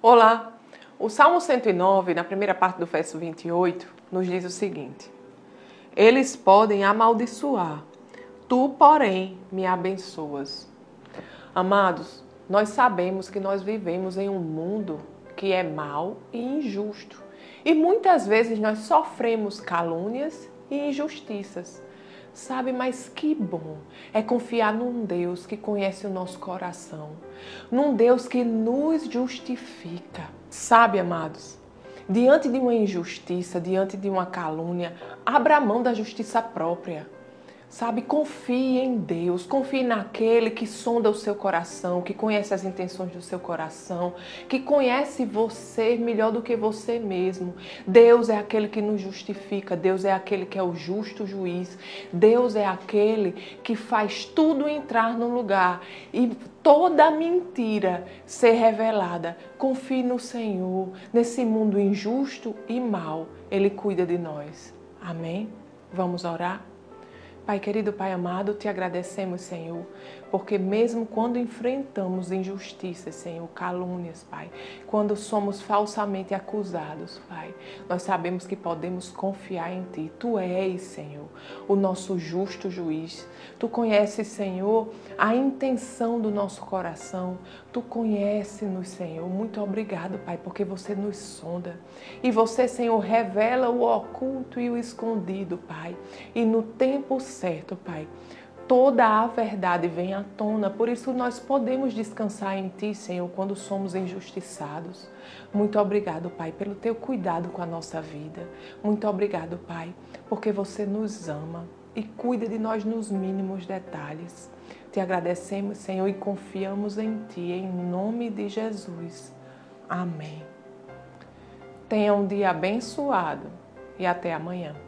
Olá! O Salmo 109, na primeira parte do verso 28, nos diz o seguinte: Eles podem amaldiçoar, tu, porém, me abençoas. Amados, nós sabemos que nós vivemos em um mundo que é mau e injusto. E muitas vezes nós sofremos calúnias e injustiças. Sabe, mas que bom é confiar num Deus que conhece o nosso coração, num Deus que nos justifica. Sabe, amados, diante de uma injustiça, diante de uma calúnia, abra mão da justiça própria. Sabe, confie em Deus, confie naquele que sonda o seu coração, que conhece as intenções do seu coração, que conhece você melhor do que você mesmo. Deus é aquele que nos justifica, Deus é aquele que é o justo juiz, Deus é aquele que faz tudo entrar no lugar e toda mentira ser revelada. Confie no Senhor, nesse mundo injusto e mau, Ele cuida de nós. Amém? Vamos orar? Pai querido, Pai amado, te agradecemos, Senhor, porque mesmo quando enfrentamos injustiças, Senhor, calúnias, Pai, quando somos falsamente acusados, Pai, nós sabemos que podemos confiar em Ti. Tu és, Senhor, o nosso justo juiz. Tu conheces, Senhor, a intenção do nosso coração. Tu conheces-nos, Senhor. Muito obrigado, Pai, porque você nos sonda. E você, Senhor, revela o oculto e o escondido, Pai. E no tempo certo, Pai. Toda a verdade vem à tona, por isso nós podemos descansar em Ti, Senhor, quando somos injustiçados. Muito obrigado, Pai, pelo Teu cuidado com a nossa vida. Muito obrigado, Pai, porque você nos ama e cuida de nós nos mínimos detalhes. Te agradecemos, Senhor, e confiamos em Ti, em nome de Jesus. Amém. Tenha um dia abençoado e até amanhã.